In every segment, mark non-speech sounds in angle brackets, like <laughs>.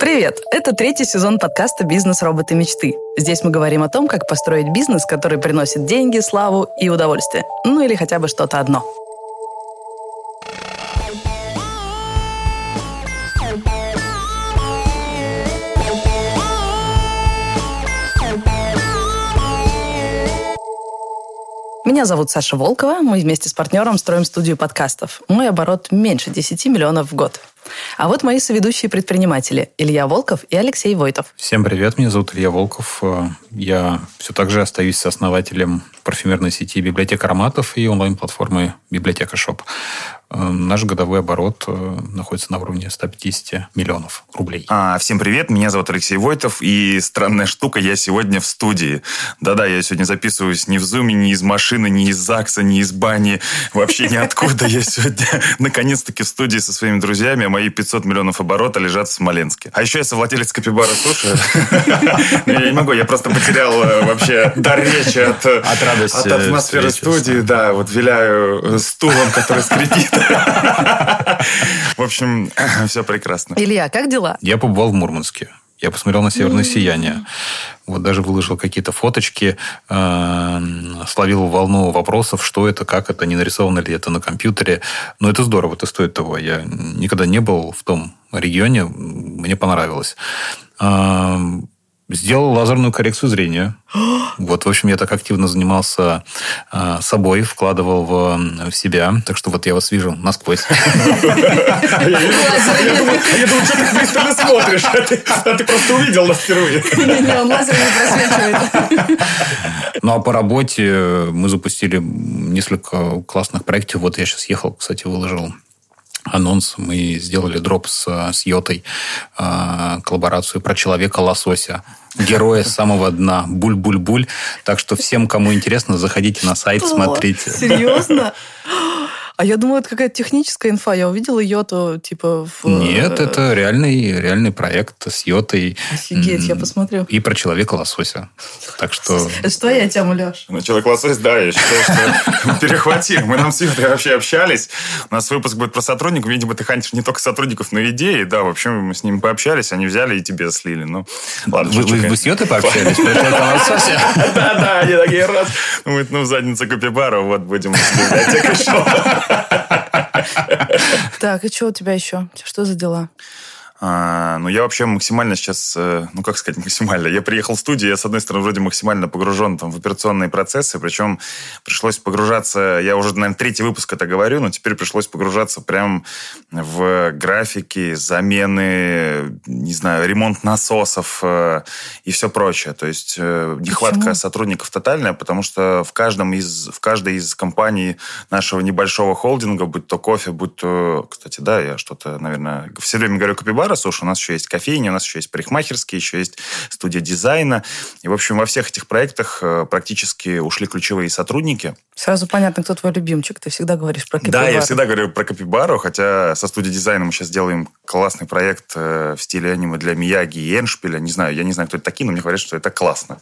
Привет! Это третий сезон подкаста «Бизнес. Роботы. Мечты». Здесь мы говорим о том, как построить бизнес, который приносит деньги, славу и удовольствие. Ну или хотя бы что-то одно. Меня зовут Саша Волкова. Мы вместе с партнером строим студию подкастов. Мой оборот меньше 10 миллионов в год. А вот мои соведущие предприниматели Илья Волков и Алексей Войтов. Всем привет, меня зовут Илья Волков. Я все так же остаюсь сооснователем парфюмерной сети «Библиотека ароматов» и онлайн-платформы «Библиотека Shop». Э, наш годовой оборот э, находится на уровне 150 миллионов рублей. А, всем привет, меня зовут Алексей Войтов, и странная штука, я сегодня в студии. Да-да, я сегодня записываюсь не в зуме, не из машины, не из ЗАГСа, не из бани, вообще ниоткуда. Я сегодня <laughs> наконец-таки в студии со своими друзьями, а мои 500 миллионов оборота лежат в Смоленске. А еще я совладелец Капибара Суши. <laughs> Я не могу, я просто потерял э, вообще дар речи от атмосферы студии. Да, вот виляю стулом, который скрипит. В общем, все прекрасно. Илья, как дела? Я побывал в Мурманске. Я посмотрел на северное сияние. Вот даже выложил какие-то фоточки, э, словил волну вопросов, что это, как это, не нарисовано ли это на компьютере. Но это здорово, это стоит того. Я никогда не был в том регионе, мне понравилось. Э, Сделал лазерную коррекцию зрения. Вот, в общем, я так активно занимался э, собой, вкладывал в, в себя. Так что вот я вас вижу насквозь. Я думал, что ты пристально смотришь, а ты просто увидел нас впервые. Не, он лазер не просвечивает. Ну, а по работе мы запустили несколько классных проектов. Вот я сейчас ехал, кстати, выложил анонс. Мы сделали дроп с, с Йотой, э, коллаборацию про человека-лосося. Героя с <laughs> самого дна. Буль-буль-буль. Так что всем, кому интересно, заходите на сайт, Что? смотрите. Серьезно? <laughs> А я думала, это какая-то техническая инфа. Я увидела Йоту, типа, в... Нет, это реальный, реальный проект с Йотой. Офигеть, я посмотрю. И про человека-лосося. Так что... <laughs> Это что я тему, Леш? Ну, Человек-лосось, да, я считаю, что перехватил. Мы там с Ютой вообще общались. У нас выпуск будет про сотрудников. Видимо, ты хантишь не только сотрудников, но и идеи. Да, в общем, мы с ними пообщались, они взяли и тебе слили. Ну, ладно, Вы, с Йотой пообщались? Да-да, <laughs> они такие раз. Думают, ну, в задницу Копибара, вот будем с библиотекой шоу. Так, и что у тебя еще? Что за дела? А, ну, я вообще максимально сейчас, э, ну, как сказать, максимально. Я приехал в студию, я, с одной стороны, вроде максимально погружен там, в операционные процессы, причем пришлось погружаться, я уже, наверное, третий выпуск это говорю, но теперь пришлось погружаться прям в графики, замены, не знаю, ремонт насосов э, и все прочее. То есть э, нехватка Почему? сотрудников тотальная, потому что в, каждом из, в каждой из компаний нашего небольшого холдинга, будь то кофе, будь то... Кстати, да, я что-то, наверное, все время говорю копибара, слушай, у нас еще есть кофейня, у нас еще есть парикмахерские, еще есть студия дизайна. И, в общем, во всех этих проектах э, практически ушли ключевые сотрудники. Сразу понятно, кто твой любимчик. Ты всегда говоришь про Да, я капибару. всегда говорю про капибару, хотя со студией дизайна мы сейчас делаем классный проект э, в стиле аниме для Мияги и Эншпиля. Не знаю, я не знаю, кто это такие, но мне говорят, что это классно.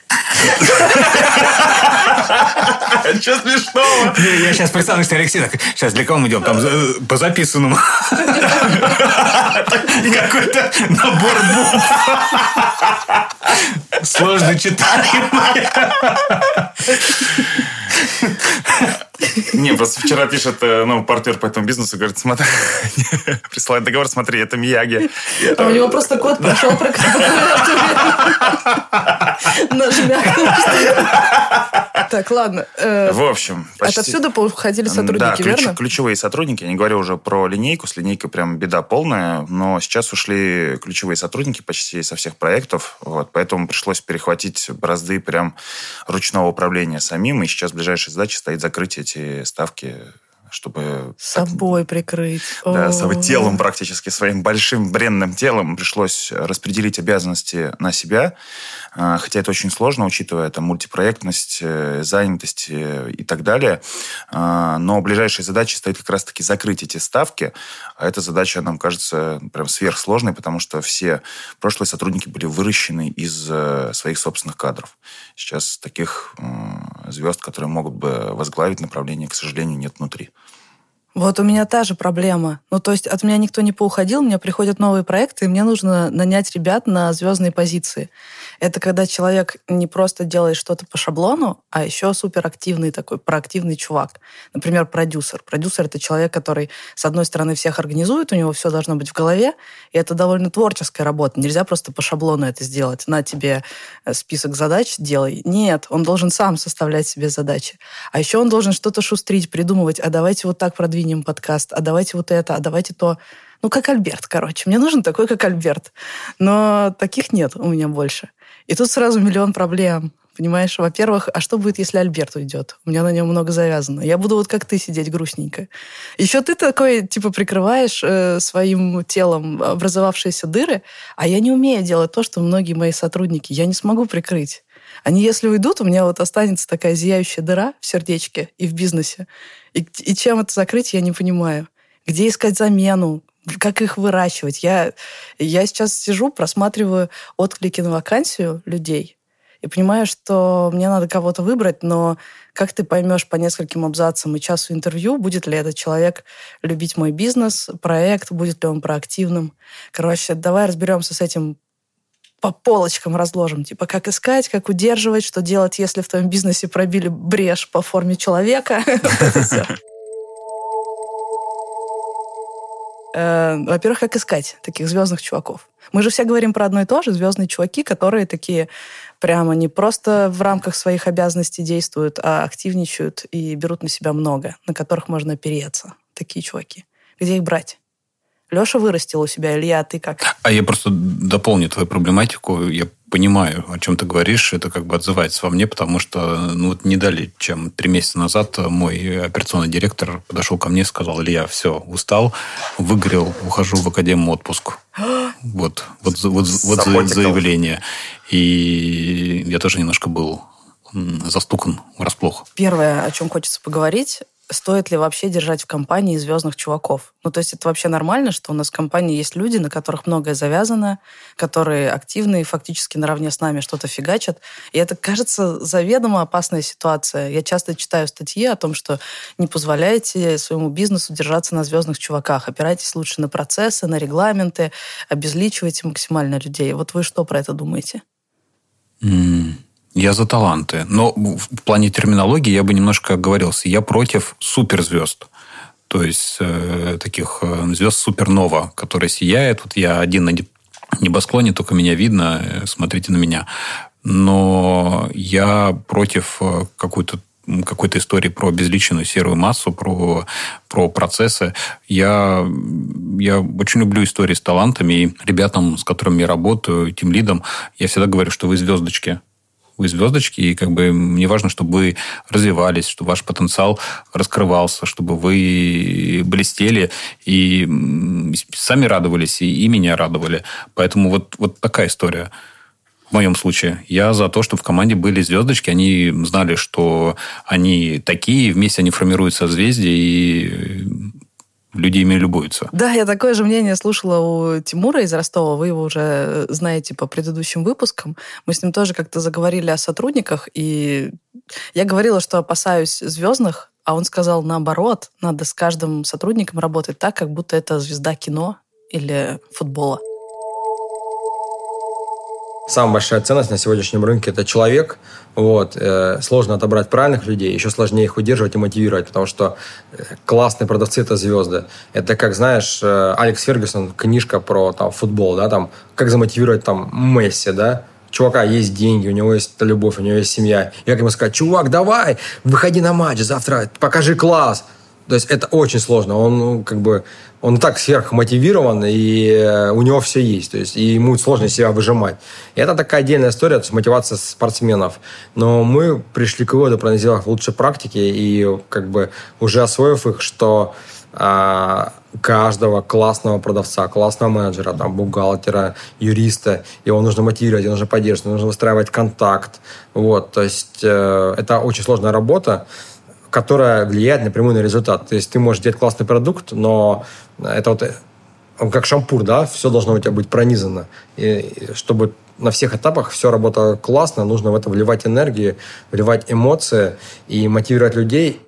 Что смешного? Я сейчас представлю, что Алексей так, сейчас для кого мы идем? Там э, по записанному. Какой-то набор букв. Сложно читаемый. Не, просто вчера пишет э, ну, партнер по этому бизнесу, говорит, смотри, <laughs> присылает договор, смотри, это Мияги. А у него просто кот прошел про. Так, ладно. Э, В общем. Отовсюду уходили Да, сотрудники, верно? ключевые сотрудники. Я не говорю уже про линейку. С линейкой прям беда полная. Но сейчас ушли ключевые сотрудники почти со всех проектов. Вот, поэтому пришлось перехватить бразды прям ручного управления самим. И сейчас ближайшая задача стоит закрыть эти ставки, чтобы... Собой прикрыть. Да, своим телом практически, своим большим бренным телом пришлось распределить обязанности на себя. А, Хотя это очень сложно, учитывая там, мультипроектность, э, занятость э, и так далее. А, Но ближайшей задачей стоит как раз-таки закрыть эти ставки. А эта задача нам кажется прям сверхсложной, потому что все прошлые сотрудники были выращены из э, своих собственных кадров. Сейчас таких звезд, которые могут бы возглавить направление, к сожалению, нет внутри. Вот у меня та же проблема. Ну, то есть от меня никто не поуходил, мне приходят новые проекты, и мне нужно нанять ребят на звездные позиции. Это когда человек не просто делает что-то по шаблону, а еще суперактивный такой, проактивный чувак. Например, продюсер. Продюсер — это человек, который, с одной стороны, всех организует, у него все должно быть в голове, и это довольно творческая работа. Нельзя просто по шаблону это сделать. На тебе э, список задач, делай. Нет, он должен сам составлять себе задачи. А еще он должен что-то шустрить, придумывать, а давайте вот так продвинем подкаст, а давайте вот это, а давайте то. Ну, как Альберт, короче. Мне нужен такой, как Альберт. Но таких нет у меня больше. И тут сразу миллион проблем. Понимаешь, во-первых, а что будет, если Альберт уйдет? У меня на нем много завязано. Я буду вот как ты сидеть грустненько. Еще ты такой, типа, прикрываешь э, своим телом образовавшиеся дыры, а я не умею делать то, что многие мои сотрудники. Я не смогу прикрыть. Они, если уйдут, у меня вот останется такая зияющая дыра в сердечке и в бизнесе. И, и чем это закрыть, я не понимаю. Где искать замену? как их выращивать. Я, я сейчас сижу, просматриваю отклики на вакансию людей и понимаю, что мне надо кого-то выбрать, но как ты поймешь по нескольким абзацам и часу интервью, будет ли этот человек любить мой бизнес, проект, будет ли он проактивным. Короче, давай разберемся с этим по полочкам разложим. Типа, как искать, как удерживать, что делать, если в твоем бизнесе пробили брешь по форме человека. <laughs> Э, во-первых, как искать таких звездных чуваков? Мы же все говорим про одно и то же, звездные чуваки, которые такие прямо не просто в рамках своих обязанностей действуют, а активничают и берут на себя много, на которых можно опереться. Такие чуваки. Где их брать? Леша вырастил у себя, Илья, ты как? А я просто дополню твою проблематику. Я понимаю, о чем ты говоришь. Это как бы отзывается во мне, потому что ну, вот не дали, чем три месяца назад мой операционный директор подошел ко мне и сказал, Илья, все, устал, выгорел, ухожу в академию отпуск. <gasps> вот, вот, вот, вот заявление. И я тоже немножко был застукан врасплох. Первое, о чем хочется поговорить, стоит ли вообще держать в компании звездных чуваков. Ну, то есть это вообще нормально, что у нас в компании есть люди, на которых многое завязано, которые активны и фактически наравне с нами что-то фигачат. И это, кажется, заведомо опасная ситуация. Я часто читаю статьи о том, что не позволяйте своему бизнесу держаться на звездных чуваках. Опирайтесь лучше на процессы, на регламенты, обезличивайте максимально людей. Вот вы что про это думаете? Mm. Я за таланты. Но в плане терминологии я бы немножко оговорился. Я против суперзвезд. То есть э, таких э, звезд супернова, которые сияют. Вот я один на небосклоне, только меня видно, э, смотрите на меня. Но я против э, какой-то какой-то истории про безличную серую массу, про, про процессы. Я, я очень люблю истории с талантами, и ребятам, с которыми я работаю, тем лидом, я всегда говорю, что вы звездочки вы звездочки, и как бы мне важно, чтобы вы развивались, чтобы ваш потенциал раскрывался, чтобы вы блестели и сами радовались, и, и меня радовали. Поэтому вот, вот такая история. В моем случае. Я за то, чтобы в команде были звездочки, они знали, что они такие, вместе они формируют созвездие, и люди ими любуются. Да, я такое же мнение слушала у Тимура из Ростова. Вы его уже знаете по предыдущим выпускам. Мы с ним тоже как-то заговорили о сотрудниках, и я говорила, что опасаюсь звездных, а он сказал наоборот, надо с каждым сотрудником работать так, как будто это звезда кино или футбола. Самая большая ценность на сегодняшнем рынке – это человек. Вот. Э, сложно отобрать правильных людей, еще сложнее их удерживать и мотивировать, потому что э, классные продавцы – это звезды. Это как, знаешь, э, Алекс Фергюсон, книжка про там, футбол, да, там, как замотивировать там Месси, да, чувака есть деньги, у него есть любовь, у него есть семья. Как ему сказать, чувак, давай, выходи на матч завтра, покажи класс. То есть это очень сложно. Он ну, как бы он так сверхмотивирован, и э, у него все есть. То есть и ему сложно себя выжимать. И это такая отдельная история, то есть мотивация спортсменов. Но мы пришли к выводу, проанализировав лучшие практики и как бы уже освоив их, что а, каждого классного продавца, классного менеджера, там, бухгалтера, юриста, его нужно мотивировать, его нужно поддерживать, нужно выстраивать контакт. Вот, то есть э, это очень сложная работа которая влияет напрямую на результат. То есть ты можешь делать классный продукт, но это вот он как шампур, да, все должно у тебя быть пронизано. И чтобы на всех этапах все работало классно, нужно в это вливать энергию, вливать эмоции и мотивировать людей.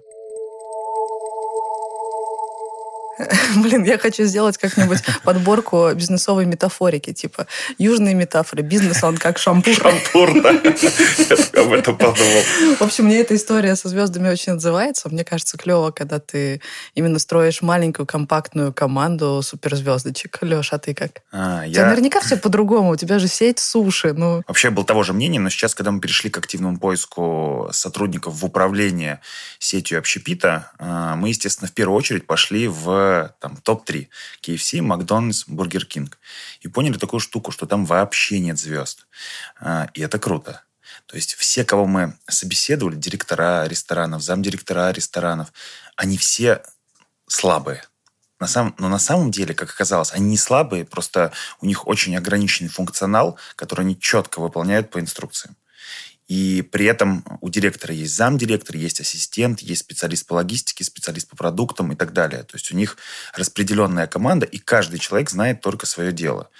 <laughs> Блин, я хочу сделать как-нибудь подборку бизнесовой метафорики, типа южные метафоры. Бизнес, он как шампур. Шампур, да. Я об этом подумал. В общем, мне эта история со звездами очень отзывается. Мне кажется, клево, когда ты именно строишь маленькую компактную команду суперзвездочек. Леша, а ты как? А, я... наверняка все по-другому. У тебя же сеть суши. Ну, Вообще был того же мнения, но сейчас, когда мы перешли к активному поиску сотрудников в управление сетью общепита, э, мы, естественно, в первую очередь пошли в там, топ-3. KFC, Макдональдс, Бургер Кинг. И поняли такую штуку, что там вообще нет звезд. Э, И это круто. То есть все, кого мы собеседовали, директора ресторанов, замдиректора ресторанов, они все слабые. На самом, но на самом деле, как оказалось, они не слабые, просто у них очень ограниченный функционал, который они четко выполняют по инструкциям. И при этом у директора есть замдиректор, есть ассистент, есть специалист по логистике, специалист по продуктам и так далее. То есть у них распределенная команда, и каждый человек знает только свое дело.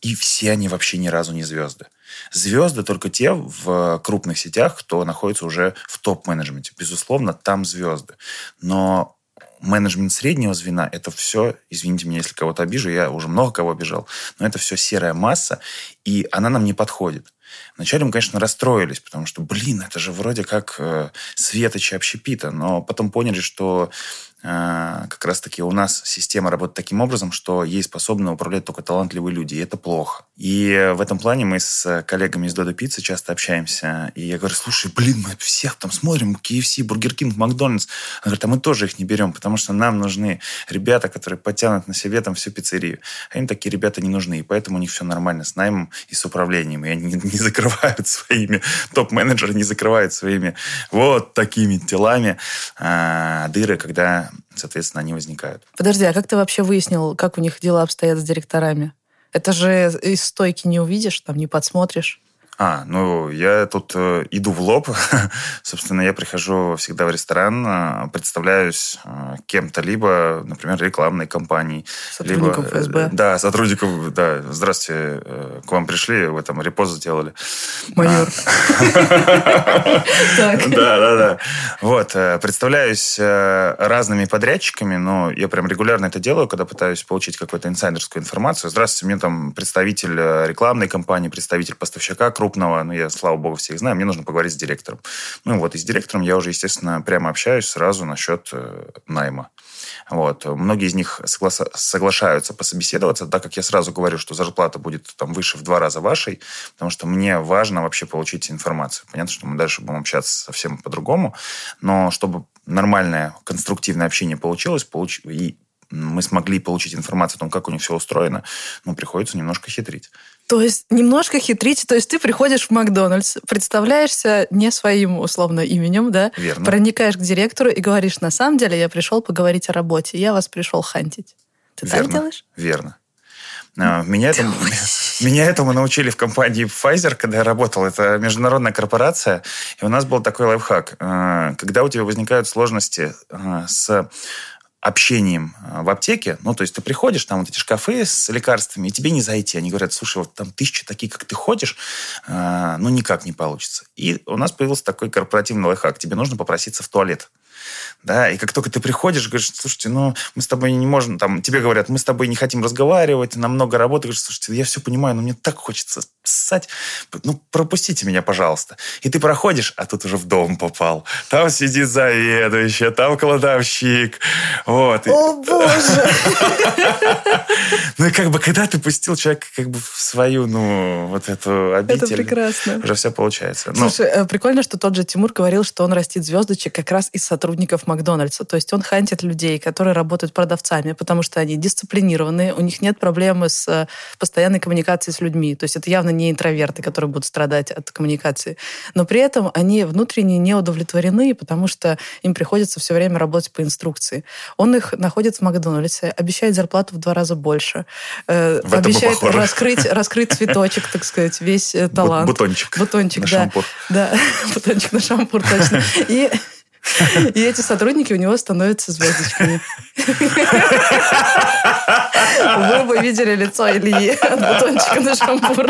И все они вообще ни разу не звезды. Звезды только те в крупных сетях, кто находится уже в топ-менеджменте. Безусловно, там звезды. Но менеджмент среднего звена – это все, извините меня, если кого-то обижу, я уже много кого обижал, но это все серая масса, и она нам не подходит. Вначале мы, конечно, расстроились, потому что, блин, это же вроде как э, светочи общепита, но потом поняли, что как раз-таки у нас система работает таким образом, что ей способны управлять только талантливые люди, и это плохо. И в этом плане мы с коллегами из Додо Пиццы часто общаемся, и я говорю, слушай, блин, мы всех там смотрим, KFC, Бургер Кинг, Макдональдс. Она говорит, а мы тоже их не берем, потому что нам нужны ребята, которые подтянут на себе там всю пиццерию. А им такие ребята не нужны, и поэтому у них все нормально с наймом и с управлением, и они не, закрывают <laughs> своими, топ-менеджеры не закрывают своими вот такими телами а, дыры, когда, соответственно, они возникают. подожди, а как ты вообще выяснил, как у них дела обстоят с директорами? Это же из стойки не увидишь, там не подсмотришь. А, ну, я тут э, иду в лоб. <laughs> Собственно, я прихожу всегда в ресторан, э, представляюсь э, кем-то, либо, например, рекламной компанией. Сотрудником либо, э, ФСБ. Да, сотрудников, да. Здравствуйте, э, к вам пришли, вы там репост сделали. Майор. <laughs> Да, да, да. Вот, э, представляюсь э, разными подрядчиками, но я прям регулярно это делаю, когда пытаюсь получить какую-то инсайдерскую информацию. Здравствуйте, мне там представитель э, рекламной компании, представитель поставщика крупного, ну, я, слава богу, всех знаю, мне нужно поговорить с директором. Ну, вот, и с директором я уже, естественно, прямо общаюсь сразу насчет э, найма. Вот. Многие из них согласа- соглашаются пособеседоваться, так как я сразу говорю, что зарплата будет там выше в два раза вашей, потому что мне важно вообще получить информацию. Понятно, что мы дальше будем общаться совсем по-другому, но чтобы нормальное, конструктивное общение получилось, получ... и мы смогли получить информацию о том, как у них все устроено, ну, приходится немножко хитрить. То есть немножко хитрить. То есть ты приходишь в Макдональдс, представляешься не своим условно именем, да? Верно. Проникаешь к директору и говоришь, на самом деле я пришел поговорить о работе, я вас пришел хантить. Ты так Верно. делаешь? Верно. А, Меня этому, <laughs> меня этому научили в компании Pfizer, когда я работал. Это международная корпорация. И у нас был такой лайфхак. А, Когда у тебя возникают сложности а, с общением а, в аптеке, ну, то есть ты приходишь, там вот эти шкафы с лекарствами, и тебе не зайти. Они говорят, слушай, вот там тысячи такие, как ты ходишь, а, ну, никак не получится. И у нас появился такой корпоративный лайфхак. Тебе нужно попроситься в туалет. Да, и как только ты приходишь, говоришь, слушайте, ну, мы с тобой не можем, там, тебе говорят, мы с тобой не хотим разговаривать, нам много работы, говоришь, слушайте, я все понимаю, но мне так хочется ссать, ну, пропустите меня, пожалуйста. И ты проходишь, а тут уже в дом попал. Там сидит заведующая, там кладовщик, вот. О, боже! <laughs> Ну, и как бы, когда ты пустил человека как бы в свою, ну, вот эту обитель, Это прекрасно. уже все получается. Ну, Слушай, э, прикольно, что тот же Тимур говорил, что он растит звездочек как раз из сотрудников Макдональдса. То есть он хантит людей, которые работают продавцами, потому что они дисциплинированные, у них нет проблемы с э, постоянной коммуникацией с людьми. То есть это явно не интроверты, которые будут страдать от коммуникации. Но при этом они внутренне не удовлетворены, потому что им приходится все время работать по инструкции. Он их находит в Макдональдсе, обещает зарплату в два раза больше, э, обещает раскрыть, раскрыть цветочек, так сказать, весь э, талант. бутончик Бутончик, на да. шампур. Да, <laughs> бутончик на шампур, точно. И, <laughs> и эти сотрудники у него становятся звездочками. <laughs> Вы бы видели лицо Ильи от бутончика на шампур.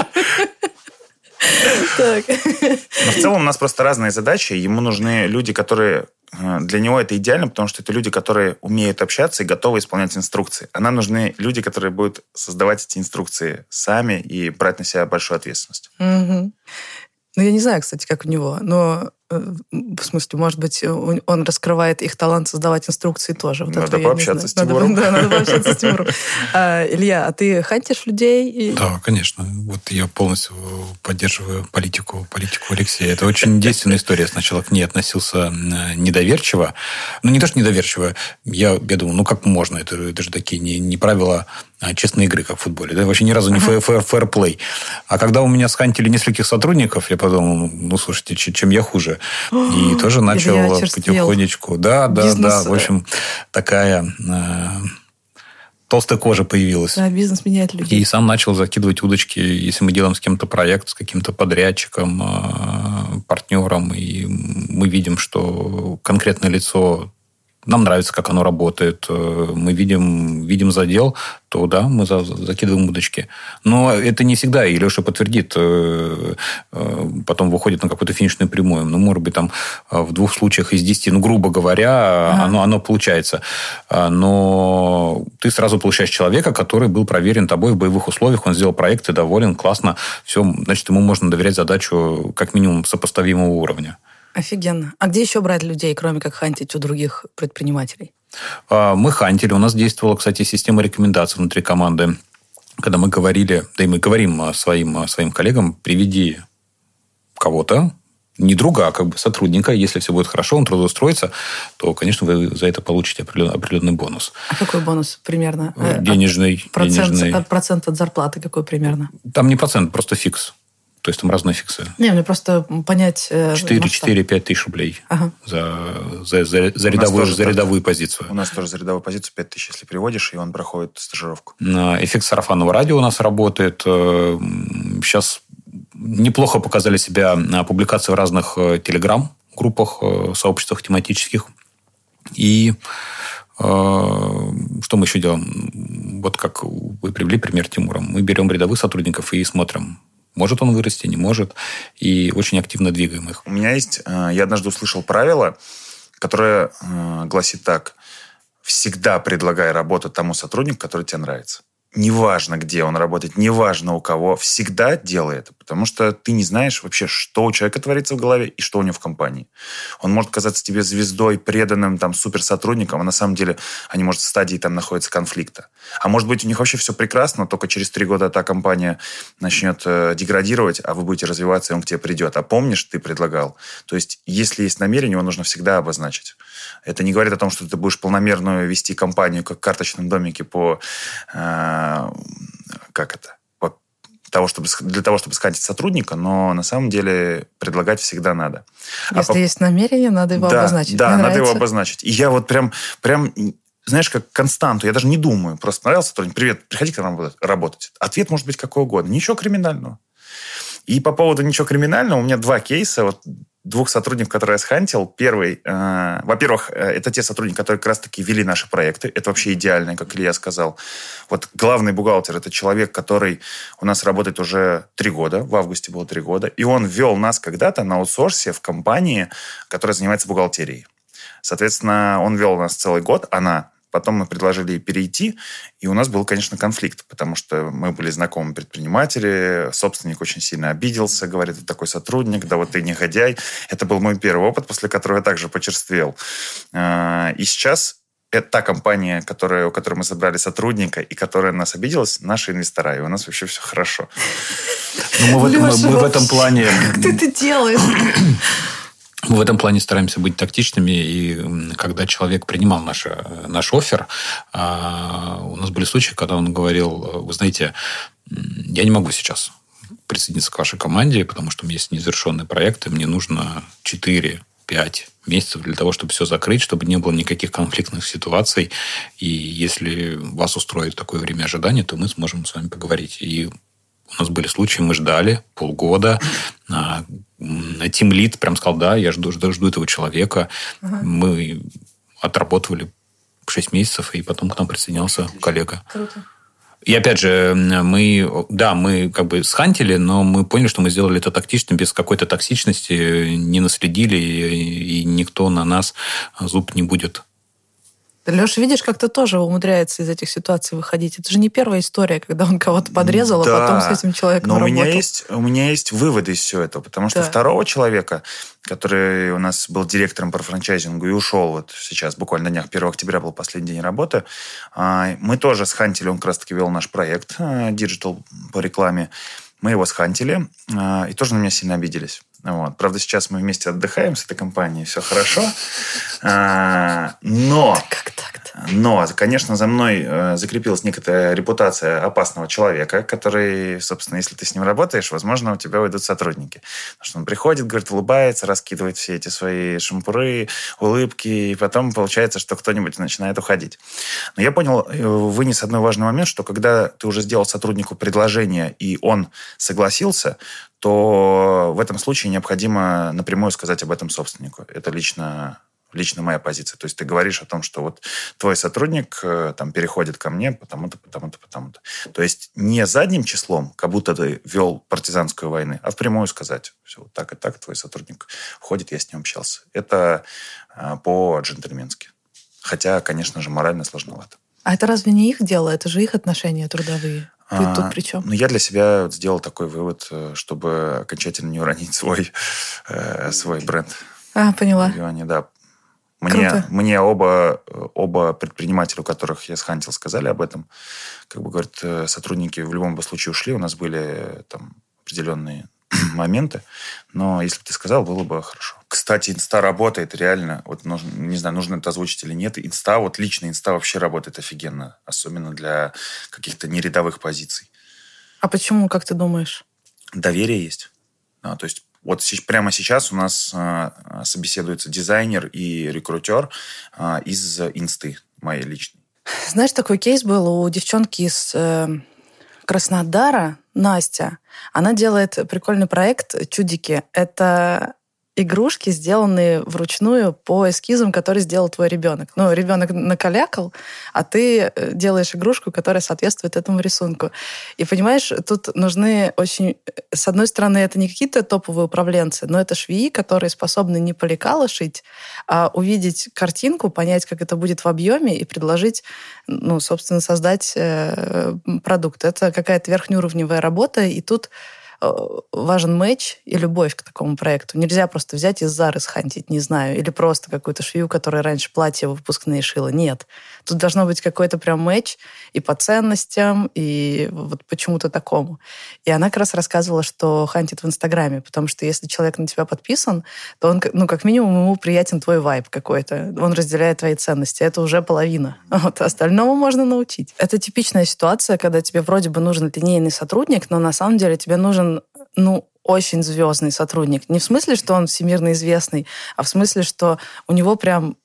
Так. Но в целом у нас просто разные задачи. Ему нужны люди, которые э, для него это идеально, потому что это люди, которые умеют общаться и готовы исполнять инструкции. А нам нужны люди, которые будут создавать эти инструкции сами и брать на себя большую ответственность. Угу. Ну, я не знаю, кстати, как у него, но в смысле, может быть, он раскрывает их талант создавать инструкции тоже. Вот надо пообщаться с Тимуром. Надо, <laughs> да, надо пообщаться с Тимуром. А, Илья, а ты хантишь людей? Да, конечно. Вот я полностью поддерживаю политику, политику Алексея. Это очень действенная история. Сначала к ней относился недоверчиво. Ну, не то, что недоверчиво. Я, я думаю, ну, как можно? Это, это же такие не, не правила а, честной игры, как в футболе. Да? Вообще ни разу не фэр-плей. А когда у меня схантили нескольких сотрудников, я подумал, ну, слушайте, чем я хуже? И <gasps> тоже начал потихонечку. Да, да, да. В общем, такая э, толстая кожа появилась. Да, бизнес меняет людей. И сам начал закидывать удочки, если мы делаем с кем-то проект, с каким-то подрядчиком, э, партнером, и мы видим, что конкретное лицо нам нравится, как оно работает, э, мы видим, видим задел, то да, мы за, закидываем удочки. Но это не всегда, и Леша подтвердит, э, э, потом выходит на какую-то финишную прямую. Ну, может быть, там в двух случаях из десяти, ну, грубо говоря, ага. оно, оно получается. Но ты сразу получаешь человека, который был проверен тобой в боевых условиях, он сделал проект, ты доволен, классно, все, значит, ему можно доверять задачу как минимум сопоставимого уровня. Офигенно. А где еще брать людей, кроме как хантить у других предпринимателей? А, мы хантили. У нас действовала, кстати, система рекомендаций внутри команды. Когда мы говорили, да и мы говорим своим, своим коллегам, приведи кого-то, не друга, а как бы сотрудника. Если все будет хорошо, он трудоустроится, то, конечно, вы за это получите определенный, определенный бонус. А какой бонус примерно? Денежный. От, процент, денежный. От, процент от зарплаты какой примерно? Там не процент, просто фикс. То есть там разные фиксы. Не, мне просто понять... 4-4-5 тысяч рублей ага. за, за, за, за, рядовую, за рядовую позицию. У нас тоже за рядовую позицию 5 тысяч, если приводишь, и он проходит стажировку. Эффект сарафанного радио у нас работает. Сейчас э, неплохо показали себя публикации в разных э, телеграм-группах, э, сообществах тематических. И что мы еще делаем? Вот как вы привели пример Тимура. Мы берем рядовых сотрудников и смотрим, может он вырасти, не может. И очень активно двигаем их. У меня есть... Э, я однажды услышал правило, которое э, гласит так. Всегда предлагай работу тому сотруднику, который тебе нравится неважно, где он работает, неважно у кого, всегда делай это, потому что ты не знаешь вообще, что у человека творится в голове и что у него в компании. Он может казаться тебе звездой, преданным, там, суперсотрудником, а на самом деле они, может, в стадии там находятся конфликта. А может быть, у них вообще все прекрасно, только через три года та компания начнет э, деградировать, а вы будете развиваться, и он к тебе придет. А помнишь, ты предлагал? То есть, если есть намерение, его нужно всегда обозначить. Это не говорит о том, что ты будешь полномерную вести компанию, как в карточном домике по... Э, как это? По того, чтобы, для того, чтобы скатить сотрудника, но на самом деле предлагать всегда надо. А Если а есть намерение, надо его да, обозначить. Да, Мне надо нравится. его обозначить. И я вот прям, прям знаешь, как константу, я даже не думаю. Просто нравился сотрудник, привет, приходи к нам работать. Ответ может быть какой угодно. Ничего криминального. И по поводу ничего криминального у меня два кейса. Вот двух сотрудников, которые я схантил. Первый, э, во-первых, э, это те сотрудники, которые как раз-таки вели наши проекты. Это вообще идеально, как Илья сказал. Вот главный бухгалтер – это человек, который у нас работает уже три года. В августе было три года. И он ввел нас когда-то на аутсорсе в компании, которая занимается бухгалтерией. Соответственно, он вел нас целый год, она Потом мы предложили перейти, и у нас был, конечно, конфликт, потому что мы были знакомы предприниматели, собственник очень сильно обиделся, говорит, ты такой сотрудник, да вот ты негодяй. Это был мой первый опыт, после которого я также почерствел. А, и сейчас это та компания, которая, у которой мы собрали сотрудника и которая нас обиделась, наши инвестора. И у нас вообще все хорошо. Ну, мы, в этом, мы, мы в этом плане... Как ты это делаешь? В этом плане стараемся быть тактичными, и когда человек принимал наш, наш офер, а, у нас были случаи, когда он говорил, вы знаете, я не могу сейчас присоединиться к вашей команде, потому что у меня есть незавершенные проекты, мне нужно 4-5 месяцев для того, чтобы все закрыть, чтобы не было никаких конфликтных ситуаций. И если вас устроит такое время ожидания, то мы сможем с вами поговорить. И у нас были случаи, мы ждали полгода. Тим Лид прям сказал, да, я жду, жду, жду этого человека. Ага. Мы отработали 6 месяцев, и потом к нам присоединялся коллега. Круто. И опять же, мы, да, мы как бы схантили, но мы поняли, что мы сделали это тактично, без какой-то токсичности, не наследили, и никто на нас зуб не будет Леша, видишь, как то тоже умудряется из этих ситуаций выходить. Это же не первая история, когда он кого-то подрезал, да, а потом с этим человеком но работал. у меня есть, у меня есть выводы из всего этого, потому что да. второго человека, который у нас был директором по франчайзингу и ушел вот сейчас, буквально на днях, 1 октября был последний день работы, а, мы тоже схантили, он как раз-таки вел наш проект а, Digital по рекламе, мы его схантили, и тоже на меня сильно обиделись. Вот. Правда, сейчас мы вместе отдыхаем с этой компанией, все хорошо. А, но... Как так-то? Но, конечно, за мной э, закрепилась некоторая репутация опасного человека, который, собственно, если ты с ним работаешь, возможно, у тебя уйдут сотрудники. Потому что он приходит, говорит, улыбается, раскидывает все эти свои шампуры, улыбки, и потом получается, что кто-нибудь начинает уходить. Но я понял, э, вынес одной важный момент, что когда ты уже сделал сотруднику предложение, и он согласился, то в этом случае необходимо напрямую сказать об этом собственнику. Это лично лично моя позиция. То есть ты говоришь о том, что вот твой сотрудник э, там переходит ко мне потому-то, потому-то, потому-то. То есть не задним числом, как будто ты вел партизанскую войну, а впрямую сказать, все, вот так и так твой сотрудник ходит, я с ним общался. Это э, по-джентльменски. Хотя, конечно же, морально сложновато. А это разве не их дело? Это же их отношения трудовые. Ты а, тут при чем? Ну, я для себя сделал такой вывод, э, чтобы окончательно не уронить свой, э, свой бренд. А, поняла. Регионе, да. Мне, мне оба, оба предпринимателя, у которых я схантил, сказали об этом. Как бы, говорят, э, сотрудники в любом случае ушли. У нас были там определенные <clears throat> моменты. Но если бы ты сказал, было бы хорошо. Кстати, инста работает реально. Вот нужно, не знаю, нужно это озвучить или нет. Инста, вот лично инста вообще работает офигенно. Особенно для каких-то нерядовых позиций. А почему, как ты думаешь? Доверие есть. А, то есть вот прямо сейчас у нас а, собеседуется дизайнер и рекрутер а, из инсты моей личной. Знаешь, такой кейс был у девчонки из э, Краснодара, Настя. Она делает прикольный проект «Чудики». Это игрушки, сделанные вручную по эскизам, которые сделал твой ребенок. Ну, ребенок накалякал, а ты э, делаешь игрушку, которая соответствует этому рисунку. И понимаешь, тут нужны очень... С одной стороны, это не какие-то топовые управленцы, но это швеи, которые способны не по шить, а увидеть картинку, понять, как это будет в объеме и предложить, ну, собственно, создать э, продукт. Это какая-то верхнеуровневая работа, и тут Э, важен матч и любовь к такому проекту. Нельзя просто взять из Зары схантить, не знаю, или просто какую-то швею, которая раньше платье выпускные шила. Нет. Тут должно быть какой-то прям матч и по ценностям, и вот почему-то такому. И она как раз рассказывала, что хантит в Инстаграме, потому что если человек на тебя подписан, то он, ну, как минимум, ему приятен твой вайб какой-то. Он разделяет твои ценности. Это уже половина. <laughs> Вот, остальному можно научить. Это типичная ситуация, когда тебе вроде бы нужен линейный сотрудник, но на самом деле тебе нужен, ну, очень звездный сотрудник. Не в смысле, что он всемирно известный, а в смысле, что у него прям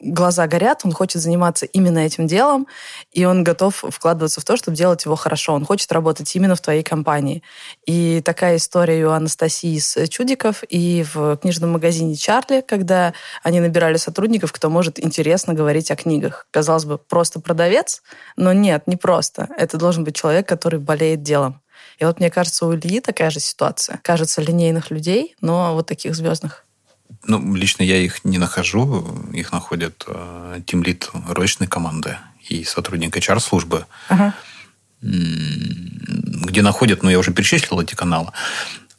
глаза горят, он хочет заниматься именно этим делом, и он готов вкладываться в то, чтобы делать его хорошо. Он хочет работать именно в твоей компании. И такая история у Анастасии с Чудиков и в книжном магазине Чарли, когда они набирали сотрудников, кто может интересно говорить о книгах. Казалось бы, просто продавец, но нет, не просто. Это должен быть человек, который болеет делом. И вот мне кажется, у Ильи такая же ситуация. Кажется, линейных людей, но вот таких звездных. Ну, лично я их не нахожу. Их находят э, тимлит розничной команды и сотрудник HR-службы. Ага. Где находят, ну, я уже перечислил эти каналы.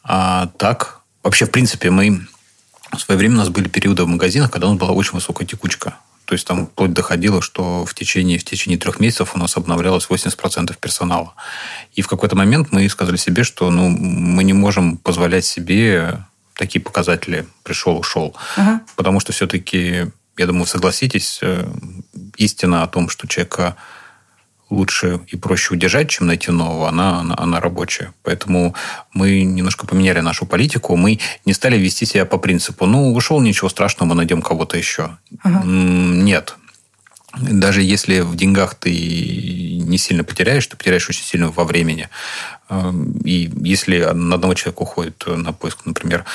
А так, вообще, в принципе, мы... В свое время у нас были периоды в магазинах, когда у нас была очень высокая текучка. То есть там вплоть доходило, что в течение, в течение трех месяцев у нас обновлялось 80% персонала. И в какой-то момент мы сказали себе, что ну, мы не можем позволять себе такие показатели пришел, ушел. Ага. Потому что все-таки, я думаю, согласитесь, э, истина о том, что человека лучше и проще удержать, чем найти нового, она, она, она рабочая. Поэтому мы немножко поменяли нашу политику. Мы не стали вести себя по принципу, ну, ушел, ничего страшного, мы найдем кого-то еще. Ага. Нет. Даже если в деньгах ты не сильно потеряешь, ты потеряешь очень сильно во времени. И если на одного человека уходит на поиск, например,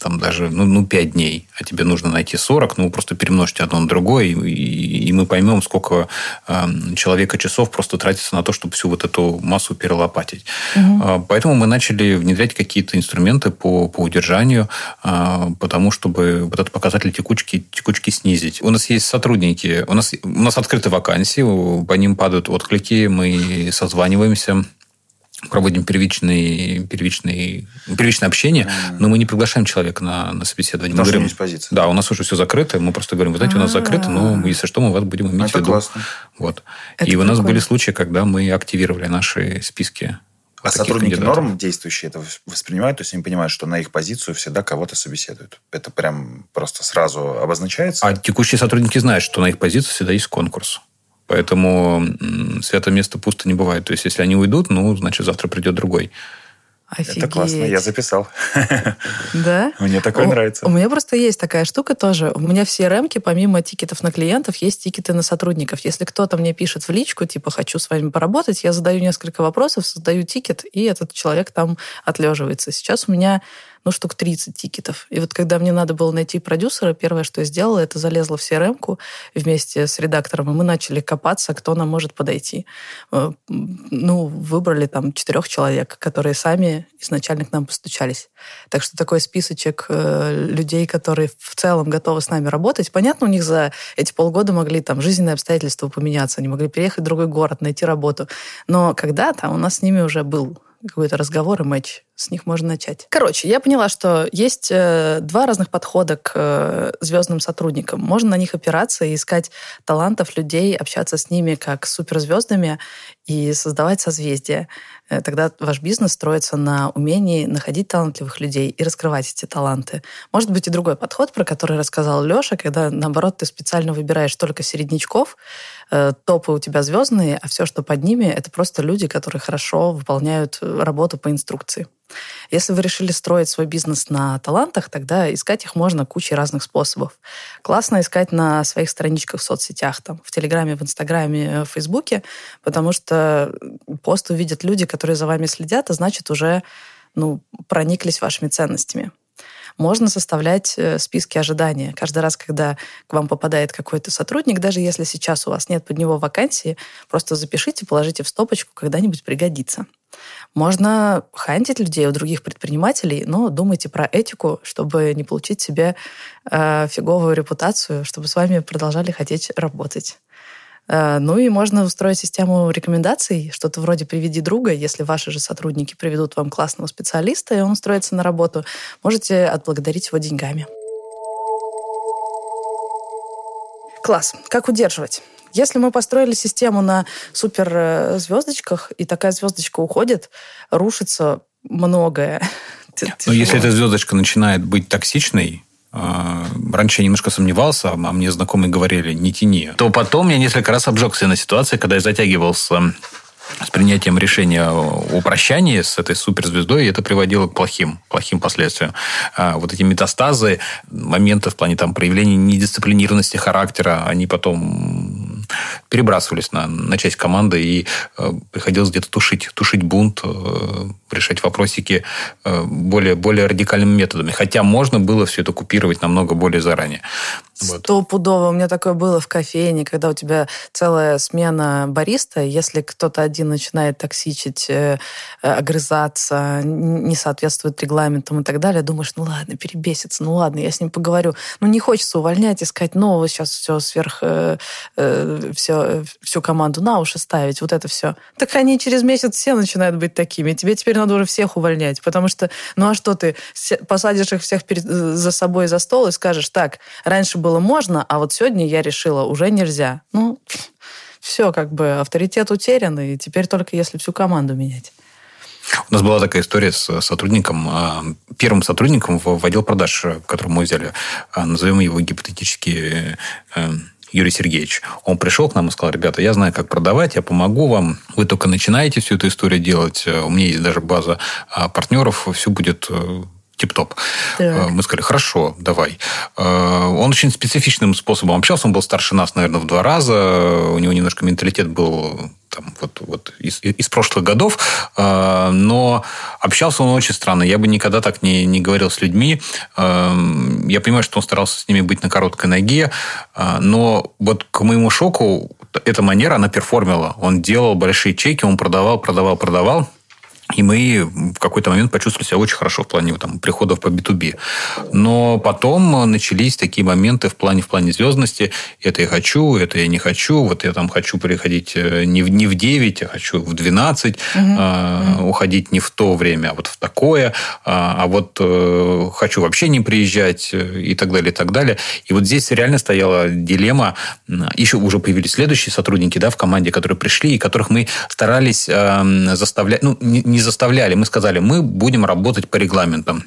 там даже ну, ну, 5 дней, а тебе нужно найти 40, ну, просто перемножьте одно на другое, и, и мы поймем, сколько э, человека часов просто тратится на то, чтобы всю вот эту массу перелопатить. Угу. Поэтому мы начали внедрять какие-то инструменты по, по удержанию, э, потому чтобы вот этот показатель текучки, текучки снизить. У нас есть сотрудники, у нас, у нас открыты вакансии, по ним падают отклики, мы созваниваемся, проводим первичный, первичный, первичное общение, но мы не приглашаем человека на, на собеседование. Потому мы говорим, есть позиция. Да, у нас уже все закрыто, мы просто говорим, вы знаете, у нас закрыто, но если что, мы вас будем иметь Это в виду. классно. Вот. Это и у нас были случаи, когда мы активировали наши списки а сотрудники норм действующие это воспринимают, то есть они понимают, что на их позицию всегда кого-то собеседуют. Это прям просто сразу обозначается. А текущие сотрудники знают, что на их позицию всегда есть конкурс. Поэтому свято место пусто не бывает. То есть, если они уйдут, ну, значит, завтра придет другой. Офигеть. Это классно, я записал. Да? Мне такое у, нравится. У меня просто есть такая штука тоже. У меня в CRM, помимо тикетов на клиентов, есть тикеты на сотрудников. Если кто-то мне пишет в личку, типа, хочу с вами поработать, я задаю несколько вопросов, создаю тикет, и этот человек там отлеживается. Сейчас у меня ну, штук 30 тикетов. И вот когда мне надо было найти продюсера, первое, что я сделала, это залезла в CRM вместе с редактором, и мы начали копаться, кто нам может подойти. Э, ну, выбрали там четырех человек, которые сами изначально к нам постучались. Так что такой списочек э, людей, которые в целом готовы с нами работать. Понятно, у них за эти полгода могли там жизненные обстоятельства поменяться, они могли переехать в другой город, найти работу. Но когда-то у нас с ними уже был какой-то разговор и матч. С них можно начать. Короче, я поняла, что есть э, два разных подхода к э, звездным сотрудникам. Можно на них опираться и искать талантов людей, общаться с ними как с суперзвездами и создавать созвездия. Э, тогда ваш бизнес строится на умении находить талантливых людей и раскрывать эти таланты. Может быть и другой подход, про который рассказал Леша, когда, наоборот, ты специально выбираешь только середнячков, э, топы у тебя звездные, а все, что под ними, это просто люди, которые хорошо выполняют работу по инструкции. Если вы решили строить свой бизнес на талантах, тогда искать их можно кучей разных способов. Классно искать на своих страничках в соцсетях, там, в Телеграме, в Инстаграме, в Фейсбуке, потому что пост увидят люди, которые за вами следят, а значит уже ну, прониклись вашими ценностями. Можно составлять э, списки ожидания. Каждый раз, когда к вам попадает какой-то сотрудник, даже если сейчас у вас нет под него вакансии, просто запишите, положите в стопочку, когда-нибудь пригодится. Можно хантить людей у других предпринимателей, но думайте про этику, чтобы не получить себе э, фиговую репутацию, чтобы с вами продолжали хотеть работать. Э, ну и можно устроить систему рекомендаций, что-то вроде «приведи друга». Если ваши же сотрудники приведут вам классного специалиста, и он устроится на работу, можете отблагодарить его деньгами. Класс. Как удерживать? Если мы построили систему на суперзвездочках, и такая звездочка уходит, рушится многое. <laughs> Но если эта звездочка начинает быть токсичной, а, раньше я немножко сомневался, а мне знакомые говорили, не тяни. То потом я несколько раз обжегся на ситуации, когда я затягивался с принятием решения о прощании с этой суперзвездой, и это приводило к плохим, плохим последствиям. А вот эти метастазы, моменты в плане там, проявления недисциплинированности характера, они потом перебрасывались на, на часть команды, и э, приходилось где-то тушить, тушить бунт, э, решать вопросики э, более, более радикальными методами. Хотя можно было все это купировать намного более заранее. Стопудово. У меня такое было в кофейне, когда у тебя целая смена бариста, если кто-то один начинает токсичить, э, э, огрызаться, не соответствует регламентам и так далее, думаешь, ну ладно, перебесится, ну ладно, я с ним поговорю. Ну не хочется увольнять, искать нового сейчас все сверх, э, все, всю команду на уши ставить, вот это все. Так они через месяц все начинают быть такими. Тебе теперь надо уже всех увольнять, потому что, ну а что ты, посадишь их всех перед, за собой за стол и скажешь, так, раньше было можно, а вот сегодня я решила, уже нельзя. Ну, все, как бы авторитет утерян, и теперь только если всю команду менять. У нас была такая история с сотрудником, а, первым сотрудником в отдел продаж, которого мы взяли, а, назовем его гипотетически э, Юрий Сергеевич. Он пришел к нам и сказал, ребята, я знаю, как продавать, я помогу вам. Вы только начинаете всю эту историю делать. У меня есть даже база а, партнеров, все будет э, тип-топ. Так. Мы сказали, хорошо, давай. Он очень специфичным способом общался. Он был старше нас, наверное, в два раза. У него немножко менталитет был там, вот, вот из, из прошлых годов, э, но общался он очень странно. Я бы никогда так не, не говорил с людьми. Э, я понимаю, что он старался с ними быть на короткой ноге, э, но вот к моему шоку эта манера, она перформила. Он делал большие чеки, он продавал, продавал, продавал. И мы в какой-то момент почувствовали себя очень хорошо в плане там, приходов по B2B. Но потом начались такие моменты в плане, в плане звездности. Это я хочу, это я не хочу. Вот я там хочу приходить э, не в, не в 9, а хочу в 12. Угу. А, угу. Уходить не в то время, а вот в такое. А, а вот э, хочу вообще не приезжать э, и так далее, и так далее. И вот здесь реально стояла дилемма. Еще уже появились следующие сотрудники да, в команде, которые пришли, и которых мы старались э, заставлять... Ну, не, не заставляли, мы сказали, мы будем работать по регламентам.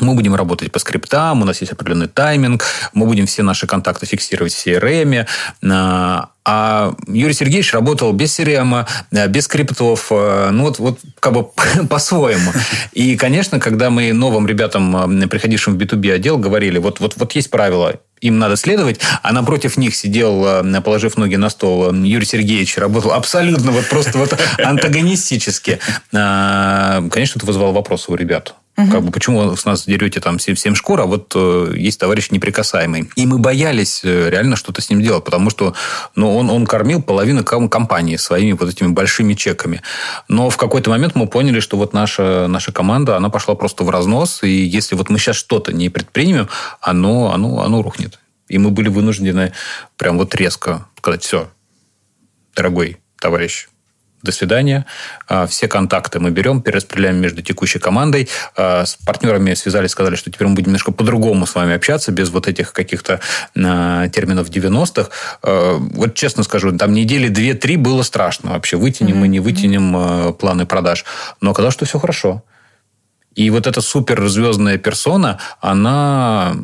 Мы будем работать по скриптам, у нас есть определенный тайминг, мы будем все наши контакты фиксировать в CRM. А, а Юрий Сергеевич работал без CRM, без скриптов, э, ну вот, вот как бы <laughs> по-своему. И, конечно, когда мы новым ребятам, приходившим в B2B отдел, говорили, вот, вот, вот есть правила, им надо следовать, а напротив них сидел, э, положив ноги на стол, э, Юрий Сергеевич работал абсолютно вот просто вот <laughs> антагонистически. А, конечно, это вызвало вопросы у ребят. Угу. Как бы, почему с нас дерете там 7, шкур, а вот э, есть товарищ неприкасаемый. И мы боялись реально что-то с ним делать, потому что ну, он, он кормил половину компании своими вот этими большими чеками. Но в какой-то момент мы поняли, что вот наша, наша команда, она пошла просто в разнос, и если вот мы сейчас что-то не предпримем, оно, оно, оно рухнет. И мы были вынуждены прям вот резко сказать, все, дорогой товарищ, до свидания. А, все контакты мы берем, перераспределяем между текущей командой. А, с партнерами связались, сказали, что теперь мы будем немножко по-другому с вами общаться, без вот этих каких-то а, терминов 90-х. Вот честно скажу, там недели две-три было страшно вообще. Вытянем mm-hmm. мы, не вытянем планы продаж. Но оказалось, что все хорошо. И вот эта суперзвездная персона, она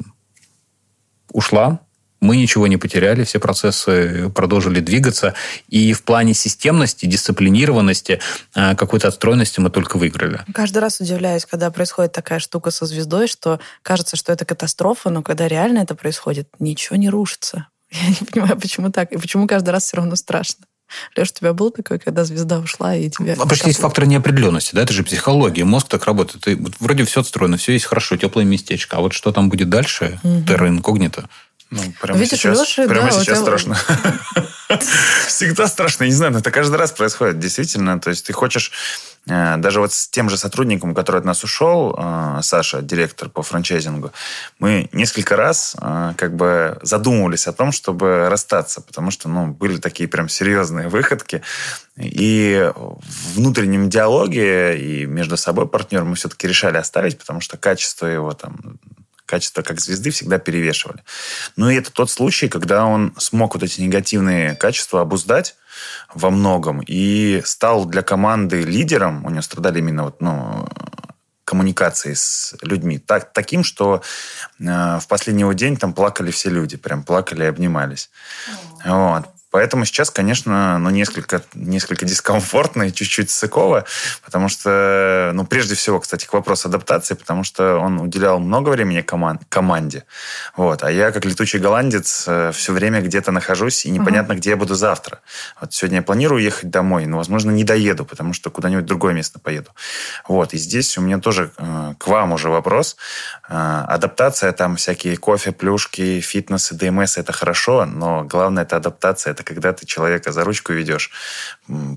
ушла, мы ничего не потеряли, все процессы продолжили двигаться. И в плане системности, дисциплинированности, э, какой-то отстроенности мы только выиграли. Каждый раз удивляюсь, когда происходит такая штука со звездой, что кажется, что это катастрофа, но когда реально это происходит, ничего не рушится. <laughs> Я не понимаю, почему так, и почему каждый раз все равно страшно. Леш, у тебя был такой, когда звезда ушла, и тебе... А почти есть фактор неопределенности, да? Это же психология. Мозг так работает. И вроде все отстроено, все есть хорошо, теплое местечко. А вот что там будет дальше, угу. терра инкогнито, ну, прямо Видишь, сейчас, Леша, прямо да, сейчас страшно. <laughs> Всегда страшно, не знаю, но это каждый раз происходит, действительно. То есть ты хочешь э, даже вот с тем же сотрудником, который от нас ушел, э, Саша, директор по франчайзингу, мы несколько раз э, как бы задумывались о том, чтобы расстаться, потому что, ну, были такие прям серьезные выходки, и в внутреннем диалоге и между собой партнером мы все-таки решали оставить, потому что качество его там качества как звезды всегда перевешивали. Но и это тот случай, когда он смог вот эти негативные качества обуздать во многом и стал для команды лидером. У него страдали именно вот, ну, коммуникации с людьми. Так, таким, что э, в последний его день там плакали все люди. Прям плакали и обнимались. Вот. Поэтому сейчас, конечно, ну, несколько, несколько дискомфортно и чуть-чуть сыково, потому что, ну, прежде всего, кстати, к вопросу адаптации, потому что он уделял много времени коман- команде, вот, а я, как летучий голландец, э, все время где-то нахожусь, и непонятно, угу. где я буду завтра. Вот сегодня я планирую ехать домой, но, возможно, не доеду, потому что куда-нибудь в другое место поеду. Вот, и здесь у меня тоже э, к вам уже вопрос. Э, адаптация, там всякие кофе, плюшки, фитнес и ДМС – это хорошо, но главное – это адаптация, это когда ты человека за ручку ведешь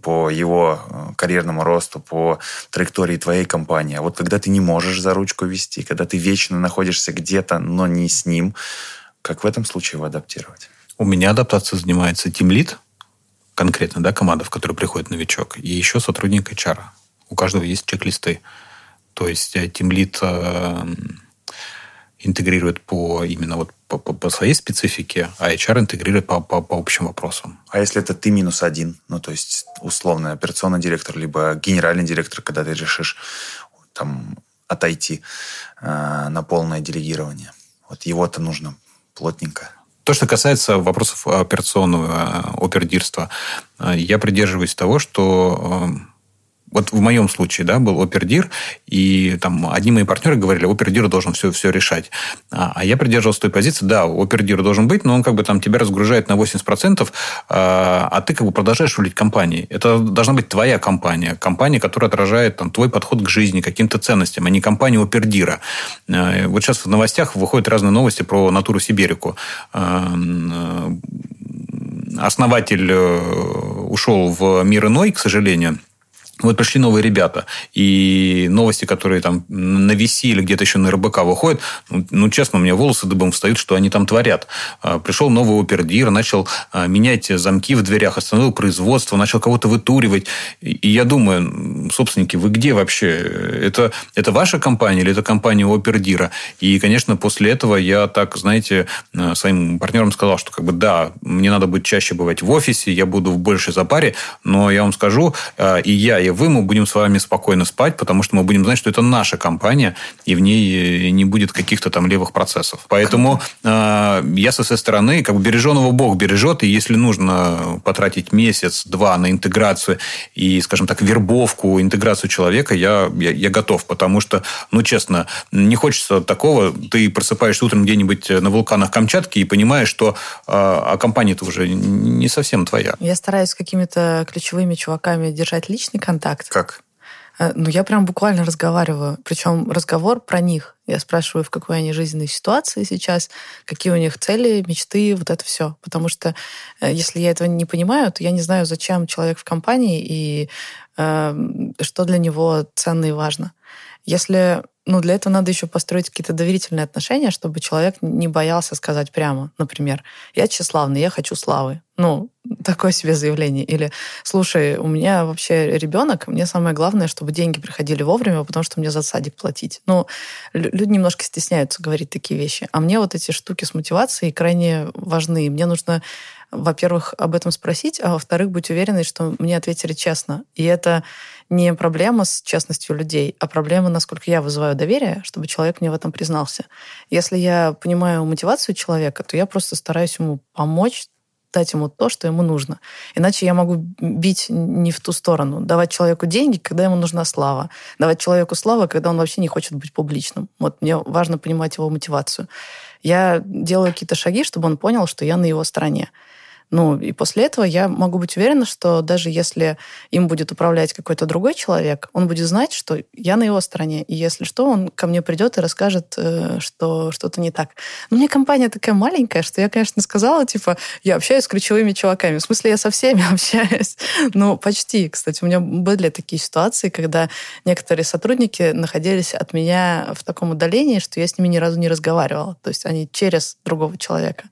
по его э, карьерному росту, по траектории твоей компании. А вот когда ты не можешь за ручку вести, когда ты вечно находишься где-то, но не с ним, как в этом случае его адаптировать? У меня адаптация занимается тимлит, конкретно, да, команда, в которую приходит новичок, и еще сотрудник HR. У каждого есть чек-листы. То есть тимлит э, интегрирует по именно вот по, по, по своей специфике, а HR интегрирует по, по, по общим вопросам. А если это ты минус один, ну, то есть, условно, операционный директор, либо генеральный директор, когда ты решишь там отойти э, на полное делегирование. Вот его-то нужно плотненько. То, что касается вопросов операционного э, опердирства, э, я придерживаюсь того, что э, вот в моем случае, да, был опердир, и там одни мои партнеры говорили, опердир должен все, все решать. А, а я придерживался той позиции, да, опердир должен быть, но он как бы там тебя разгружает на 80%, а, а ты как бы продолжаешь рулить компанией. Это должна быть твоя компания, компания, которая отражает там, твой подход к жизни, каким-то ценностям, а не компания опердира. А, вот сейчас в новостях выходят разные новости про натуру Сибирику а, основатель э, ушел в мир иной, к сожалению. Вот пришли новые ребята, и новости, которые там на виси или где-то еще на РБК выходят, ну, ну, честно, у меня волосы дыбом встают, что они там творят. А, пришел новый опердир, начал а, менять замки в дверях, остановил производство, начал кого-то вытуривать. И я думаю, собственники, вы где вообще? Это, это ваша компания или это компания опердира? И, конечно, после этого я так, знаете, а, своим партнерам сказал, что как бы да, мне надо будет чаще бывать в офисе, я буду в большей запаре, но я вам скажу, и я, и и вы, мы будем с вами спокойно спать, потому что мы будем знать, что это наша компания, и в ней э, не будет каких-то там левых процессов. Поэтому э, я со своей стороны, как бы береженого Бог бережет, и если нужно потратить месяц-два на интеграцию и, скажем так, вербовку, интеграцию человека, я, я, я готов, потому что, ну, честно, не хочется такого, ты просыпаешься утром где-нибудь на вулканах Камчатки и понимаешь, что э, а компания-то уже не совсем твоя. Я стараюсь с какими-то ключевыми чуваками держать личный контакт, контакт. Как? Э, ну, я прям буквально разговариваю. Причем разговор про них. Я спрашиваю, в какой они жизненной ситуации сейчас, какие у них цели, мечты, вот это все. Потому что э, если я этого не понимаю, то я не знаю, зачем человек в компании и э, что для него ценно и важно. Если ну, для этого надо еще построить какие-то доверительные отношения, чтобы человек не боялся сказать прямо, например, я тщеславный, я хочу славы. Ну, такое себе заявление. Или, слушай, у меня вообще ребенок, мне самое главное, чтобы деньги приходили вовремя, потому что мне за садик платить. Ну, люди немножко стесняются говорить такие вещи. А мне вот эти штуки с мотивацией крайне важны. Мне нужно во-первых, об этом спросить, а во-вторых, быть уверенной, что мне ответили честно. И это не проблема с честностью людей, а проблема, насколько я вызываю доверие, чтобы человек мне в этом признался. Если я понимаю мотивацию человека, то я просто стараюсь ему помочь дать ему то, что ему нужно. Иначе я могу бить не в ту сторону. Давать человеку деньги, когда ему нужна слава. Давать человеку славу, когда он вообще не хочет быть публичным. Вот мне важно понимать его мотивацию. Я делаю какие-то шаги, чтобы он понял, что я на его стороне. Ну, и после этого я могу быть уверена, что даже если им будет управлять какой-то другой человек, он будет знать, что я на его стороне. И если что, он ко мне придет и расскажет, э, что что-то не так. Но у меня компания такая маленькая, что я, конечно, сказала, типа, я общаюсь с ключевыми чуваками. В смысле, я со всеми <laughs> общаюсь. Ну, почти. Кстати, у меня были такие ситуации, когда некоторые сотрудники находились от меня в таком удалении, что я с ними ни разу не разговаривала. То есть они через другого человека.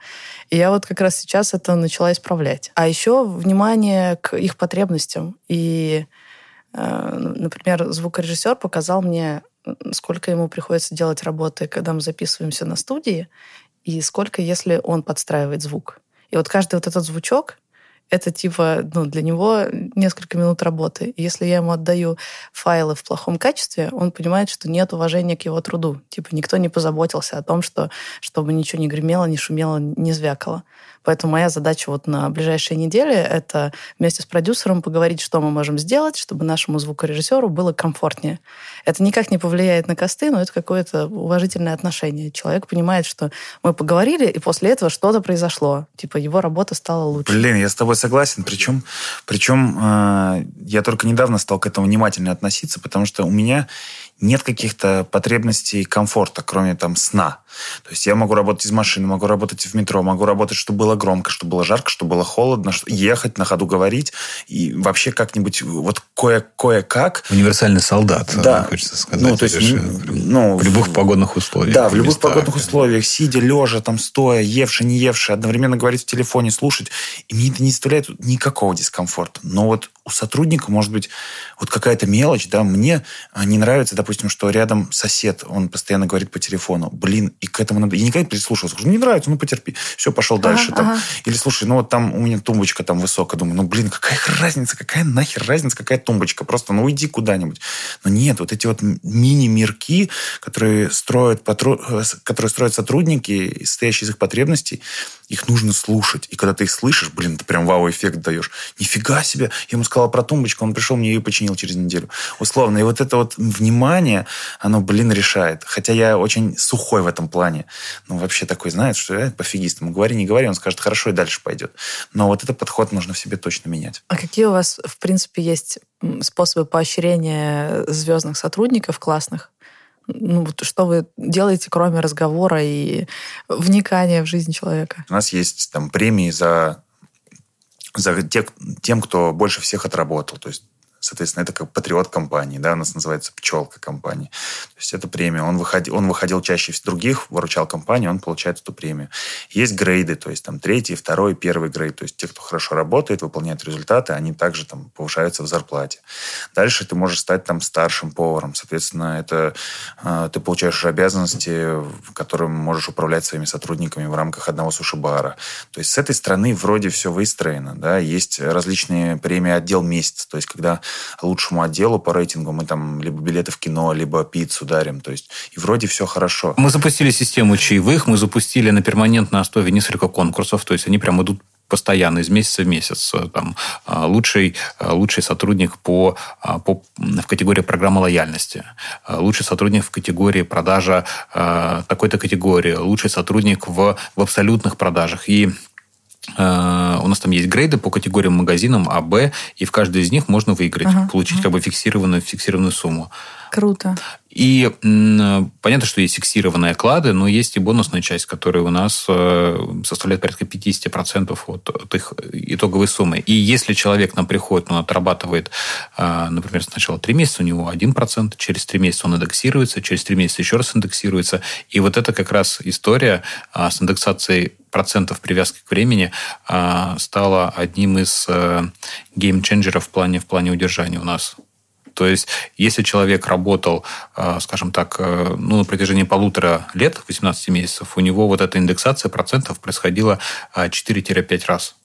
И я вот как раз сейчас это начала исправлять. А еще внимание к их потребностям. И, э, например, звукорежиссер показал мне, сколько ему приходится делать работы, когда мы записываемся на студии, и сколько, если он подстраивает звук. И вот каждый вот этот звучок, это типа, ну, для него несколько минут работы. Если я ему отдаю файлы в плохом качестве, он понимает, что нет уважения к его труду. Типа никто не позаботился о том, что, чтобы ничего не гремело, не шумело, не звякало. Поэтому моя задача вот на ближайшие недели — это вместе с продюсером поговорить, что мы можем сделать, чтобы нашему звукорежиссеру было комфортнее. Это никак не повлияет на косты, но это какое-то уважительное отношение. Человек понимает, что мы поговорили, и после этого что-то произошло. Типа его работа стала лучше. Блин, я с тобой согласен. Причем, причем э, я только недавно стал к этому внимательно относиться, потому что у меня нет каких-то потребностей комфорта, кроме там сна. То есть я могу работать из машины, могу работать в метро, могу работать, чтобы было громко, чтобы было жарко, чтобы было холодно, ехать на ходу говорить и вообще как-нибудь вот кое- кое-как. Универсальный солдат, да. хочется сказать. Ну, то есть, ну, в любых погодных условиях. Да, в любых местах, погодных да. условиях, сидя, лежа, там, стоя, евши, не евши, одновременно говорить в телефоне, слушать. И мне это не доставляет никакого дискомфорта. Но вот у сотрудника может быть вот какая-то мелочь, да, мне а, не нравится, допустим, что рядом сосед, он постоянно говорит по телефону, блин, и к этому надо... Я никогда не прислушивался. Скажу, не нравится, ну потерпи. Все, пошел ага, дальше. Там. Ага. Или, слушай, ну вот там у меня тумбочка там высокая. Думаю, ну блин, какая разница, какая нахер разница, какая тумбочка. Просто, ну уйди куда-нибудь. Но нет, вот эти вот мини-мирки, которые строят. Э, которые строят сотрудники, состоящие из их потребностей, их нужно слушать. И когда ты их слышишь, блин, ты прям вау-эффект даешь. Нифига себе. Я ему сказал, сказала про тумбочку, он пришел, мне ее починил через неделю. Условно. И вот это вот внимание, оно, блин, решает. Хотя я очень сухой в этом плане. Ну, вообще такой, знаешь, что я пофигист. Ему говори, не говори, он скажет, хорошо, и дальше пойдет. Но вот этот подход нужно в себе точно менять. А какие у вас, в принципе, есть способы поощрения звездных сотрудников классных? Ну, вот что вы делаете, кроме разговора и вникания в жизнь человека? У нас есть там премии за, за тех, тем, кто больше всех отработал. То есть Соответственно, это как патриот компании, да, у нас называется пчелка компании. То есть это премия. Он выходил, он выходил чаще других, выручал компанию, он получает эту премию. Есть грейды, то есть там третий, второй, первый грейд. То есть те, кто хорошо работает, выполняет результаты, они также там повышаются в зарплате. Дальше ты можешь стать там старшим поваром. Соответственно, это э, ты получаешь обязанности, которым можешь управлять своими сотрудниками в рамках одного суши-бара. То есть с этой стороны вроде все выстроено, да, есть различные премии отдел месяц, то есть когда лучшему отделу по рейтингу мы там либо билеты в кино, либо пиццу дарим. То есть и вроде все хорошо. Мы запустили систему чаевых, мы запустили на перманентной основе несколько конкурсов, то есть они прям идут постоянно, из месяца в месяц. Там, а, лучший, а, лучший сотрудник по, по, в категории программы лояльности, лучший сотрудник в категории продажа такой-то категории, лучший сотрудник в, в абсолютных продажах. И Э, у нас там есть грейды по категориям магазинам А, Б, и в каждой из них можно выиграть, ага, получить ага. как бы фиксированную, фиксированную сумму. Круто. И понятно, что есть фиксированные оклады, но есть и бонусная часть, которая у нас э, составляет порядка 50% от, от их итоговой суммы. И если человек нам приходит, он отрабатывает, э, например, сначала 3 месяца, у него 1%, через 3 месяца он индексируется, через 3 месяца еще раз индексируется. И вот это как раз история а, с индексацией процентов привязки к времени стала одним из геймченджеров в плане, в плане удержания у нас. То есть, если человек работал, скажем так, ну, на протяжении полутора лет, 18 месяцев, у него вот эта индексация процентов происходила 4-5 раз.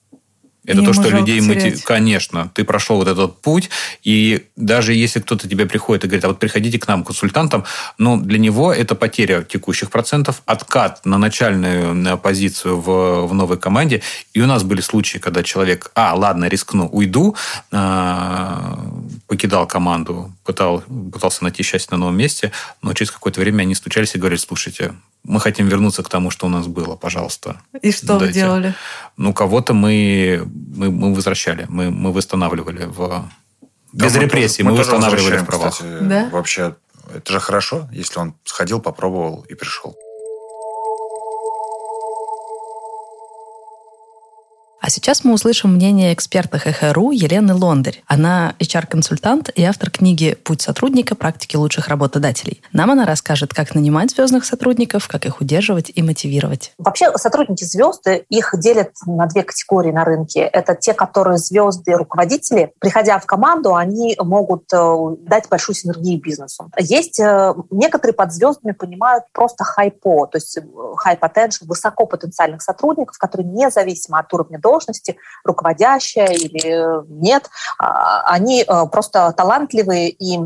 Это то, что людей мы... Конечно, ты прошел вот этот путь, и даже если кто-то тебе приходит и говорит, а вот приходите к нам консультантам, ну, для него это потеря текущих процентов, откат на начальную позицию в, в новой команде. И у нас были случаи, когда человек, а, ладно, рискну, уйду, а, покидал команду, пытал, пытался найти счастье на новом месте, но через какое-то время они стучались и говорили, слушайте, мы хотим вернуться к тому, что у нас было, пожалуйста. И что дайте. вы делали? Ну, кого-то мы, мы, мы возвращали, мы, мы восстанавливали в... Без да, репрессий, мы, мы восстанавливали в правах. Кстати, да? Вообще, это же хорошо, если он сходил, попробовал и пришел. А сейчас мы услышим мнение эксперта ХХРУ Елены Лондарь. Она HR-консультант и автор книги «Путь сотрудника. Практики лучших работодателей». Нам она расскажет, как нанимать звездных сотрудников, как их удерживать и мотивировать. Вообще сотрудники звезды, их делят на две категории на рынке. Это те, которые звезды руководители. Приходя в команду, они могут э, дать большую синергию бизнесу. Есть э, некоторые под звездами понимают просто хайпо, то есть э, potential, высоко потенциальных сотрудников, которые независимо от уровня должности должности, руководящая или нет, а, они э, просто талантливые и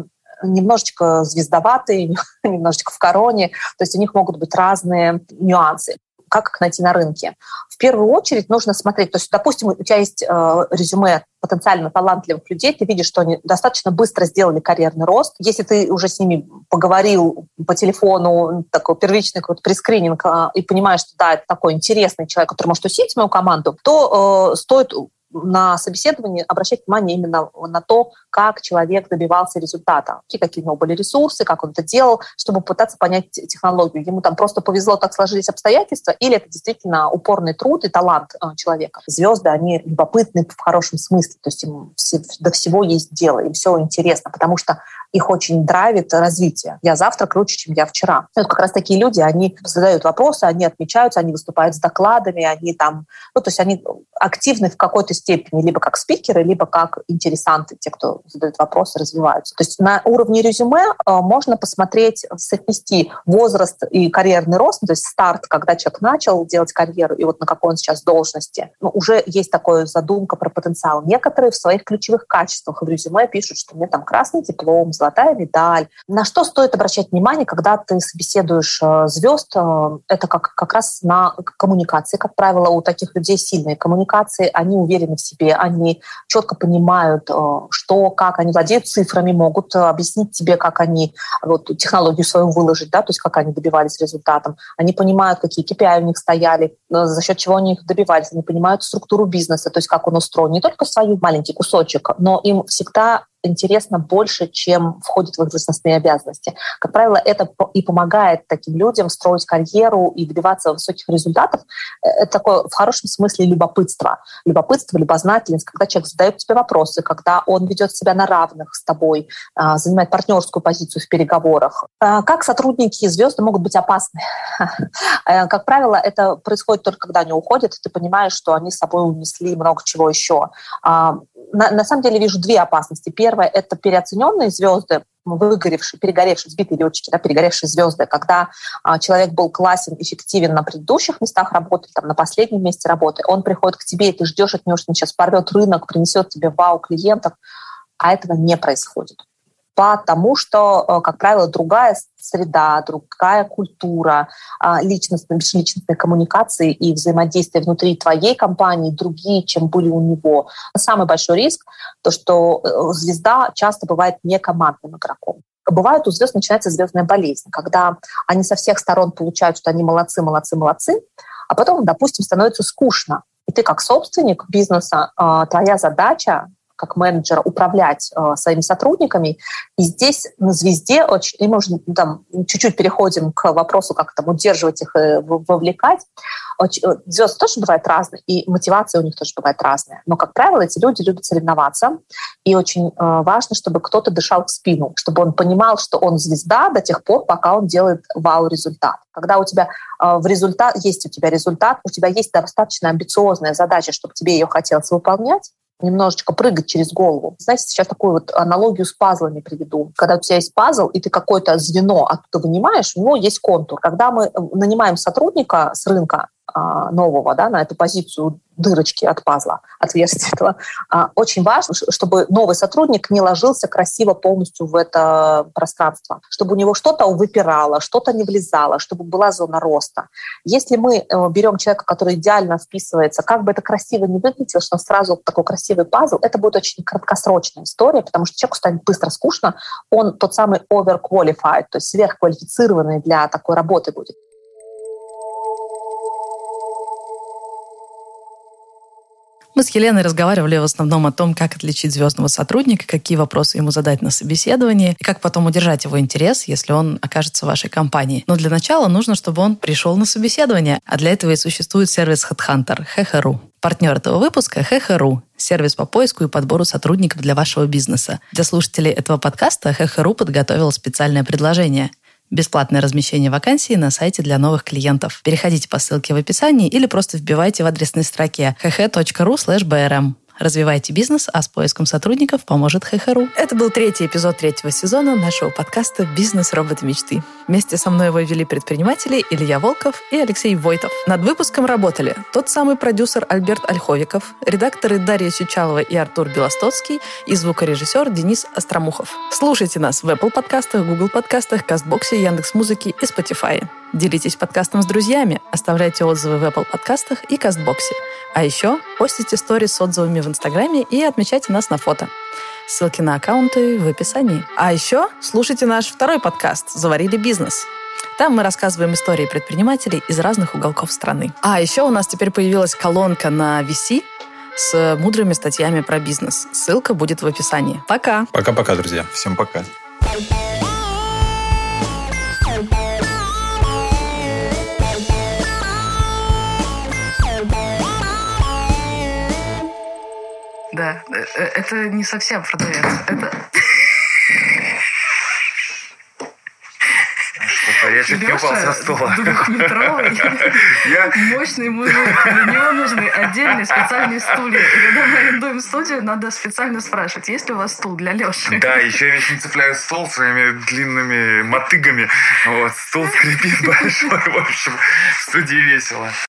немножечко звездоватые, <laughs> немножечко в короне, то есть у них могут быть разные нюансы как их найти на рынке. В первую очередь нужно смотреть, то есть, допустим, у тебя есть э, резюме потенциально талантливых людей, ты видишь, что они достаточно быстро сделали карьерный рост. Если ты уже с ними поговорил по телефону, такой первичный какой-то прескрининг, э, и понимаешь, что да, это такой интересный человек, который может усилить мою команду, то э, стоит на собеседовании обращать внимание именно на то, как человек добивался результата, какие у него были ресурсы, как он это делал, чтобы пытаться понять технологию. Ему там просто повезло, так сложились обстоятельства, или это действительно упорный труд и талант э, человека. Звезды, они любопытны в хорошем смысле, то есть им все, до всего есть дело, им все интересно, потому что их очень драйвит развитие. Я завтра круче, чем я вчера. И вот как раз такие люди, они задают вопросы, они отмечаются, они выступают с докладами, они там, ну, то есть они активны в какой-то степени, либо как спикеры, либо как интересанты, те, кто задают вопросы, развиваются. То есть на уровне резюме э, можно посмотреть, соотнести возраст и карьерный рост, то есть старт, когда человек начал делать карьеру, и вот на какой он сейчас должности. Ну, уже есть такая задумка про потенциал. Некоторые в своих ключевых качествах в резюме пишут, что мне там красный диплом, золотая медаль. На что стоит обращать внимание, когда ты собеседуешь э, звезд? Э, это как, как раз на коммуникации. Как правило, у таких людей сильные коммуникации, они уверены уверены в себе, они четко понимают, что, как они владеют цифрами, могут объяснить тебе, как они вот, технологию свою выложить, да, то есть как они добивались результатом. Они понимают, какие KPI у них стояли, за счет чего они их добивались. Они понимают структуру бизнеса, то есть как он устроен. Не только свой маленький кусочек, но им всегда интересно больше, чем входит в их должностные обязанности. Как правило, это и помогает таким людям строить карьеру и добиваться высоких результатов. Э, это такое в хорошем смысле любопытство. Любопытство, любознательность, когда человек задает тебе вопросы, когда он ведет себя на равных с тобой, а, занимает партнерскую позицию в переговорах. А, как сотрудники и звезды могут быть опасны? Э, <laughs> как правило, это происходит только когда они уходят, и ты понимаешь, что они с собой унесли много чего еще. На, на самом деле вижу две опасности. Первое – это переоцененные звезды, выгоревшие, перегоревшие, сбитые летчики, да, перегоревшие звезды, когда а, человек был классен, эффективен на предыдущих местах работы, там, на последнем месте работы, он приходит к тебе, и ты ждешь от него, что он сейчас порвет рынок, принесет тебе вау клиентов, а этого не происходит потому что, э, как правило, другая среда, другая культура, а, личностные, межличностные коммуникации и взаимодействие внутри твоей компании другие, чем были у него. Самый большой риск – то, что э, звезда часто бывает не командным игроком. Бывает у звезд начинается звездная болезнь, когда они со всех сторон получают, что они молодцы, молодцы, молодцы, а потом, допустим, становится скучно. И ты как собственник бизнеса, а, твоя задача как менеджера управлять э, своими сотрудниками. И здесь на звезде очень, и мы уже там чуть-чуть переходим к вопросу, как там удерживать их и вовлекать. Очень, э, звезды тоже бывают разные, и мотивация у них тоже бывает разная. Но, как правило, эти люди любят соревноваться, и очень э, важно, чтобы кто-то дышал в спину, чтобы он понимал, что он звезда до тех пор, пока он делает вау-результат. Когда у тебя э, в результат, есть у тебя результат, у тебя есть достаточно амбициозная задача, чтобы тебе ее хотелось выполнять, немножечко прыгать через голову. Знаете, сейчас такую вот аналогию с пазлами приведу. Когда у тебя есть пазл, и ты какое-то звено оттуда вынимаешь, у него есть контур. Когда мы нанимаем сотрудника с рынка, нового да, на эту позицию дырочки от пазла, отверстия этого. А, очень важно, чтобы новый сотрудник не ложился красиво полностью в это пространство, чтобы у него что-то выпирало, что-то не влезало, чтобы была зона роста. Если мы э, берем человека, который идеально вписывается, как бы это красиво не выглядело, что он сразу такой красивый пазл, это будет очень краткосрочная история, потому что человеку станет быстро скучно, он тот самый overqualified, то есть сверхквалифицированный для такой работы будет. Мы с Еленой разговаривали в основном о том, как отличить звездного сотрудника, какие вопросы ему задать на собеседовании, и как потом удержать его интерес, если он окажется в вашей компании. Но для начала нужно, чтобы он пришел на собеседование, а для этого и существует сервис HeadHunter Hehe.ru. Партнер этого выпуска – Hehe.ru, сервис по поиску и подбору сотрудников для вашего бизнеса. Для слушателей этого подкаста Hehe.ru подготовил специальное предложение – Бесплатное размещение вакансии на сайте для новых клиентов. Переходите по ссылке в описании или просто вбивайте в адресной строке hh.ru brm. Развивайте бизнес, а с поиском сотрудников поможет ХХРУ. Это был третий эпизод третьего сезона нашего подкаста «Бизнес. Роботы мечты». Вместе со мной его вели предприниматели Илья Волков и Алексей Войтов. Над выпуском работали тот самый продюсер Альберт Ольховиков, редакторы Дарья Сючалова и Артур Белостоцкий и звукорежиссер Денис Остромухов. Слушайте нас в Apple подкастах, Google подкастах, Кастбоксе, Яндекс.Музыке и Spotify. Делитесь подкастом с друзьями, оставляйте отзывы в Apple подкастах и Кастбоксе. А еще постите сторис с отзывами в Инстаграме и отмечайте нас на фото. Ссылки на аккаунты в описании. А еще слушайте наш второй подкаст «Заварили бизнес». Там мы рассказываем истории предпринимателей из разных уголков страны. А еще у нас теперь появилась колонка на VC с мудрыми статьями про бизнес. Ссылка будет в описании. Пока! Пока-пока, друзья. Всем пока. Да, э, э, это не совсем продается. Это... Я чуть не упал со стула. двухметровый, <laughs> я... мощный мужик. Для него нужны отдельные специальные стулья. И когда мы арендуем студию, надо специально спрашивать, есть ли у вас стул для Леши. Да, еще я вечно цепляю стол своими длинными мотыгами. Вот, стул скрипит большой. В общем, в студии весело.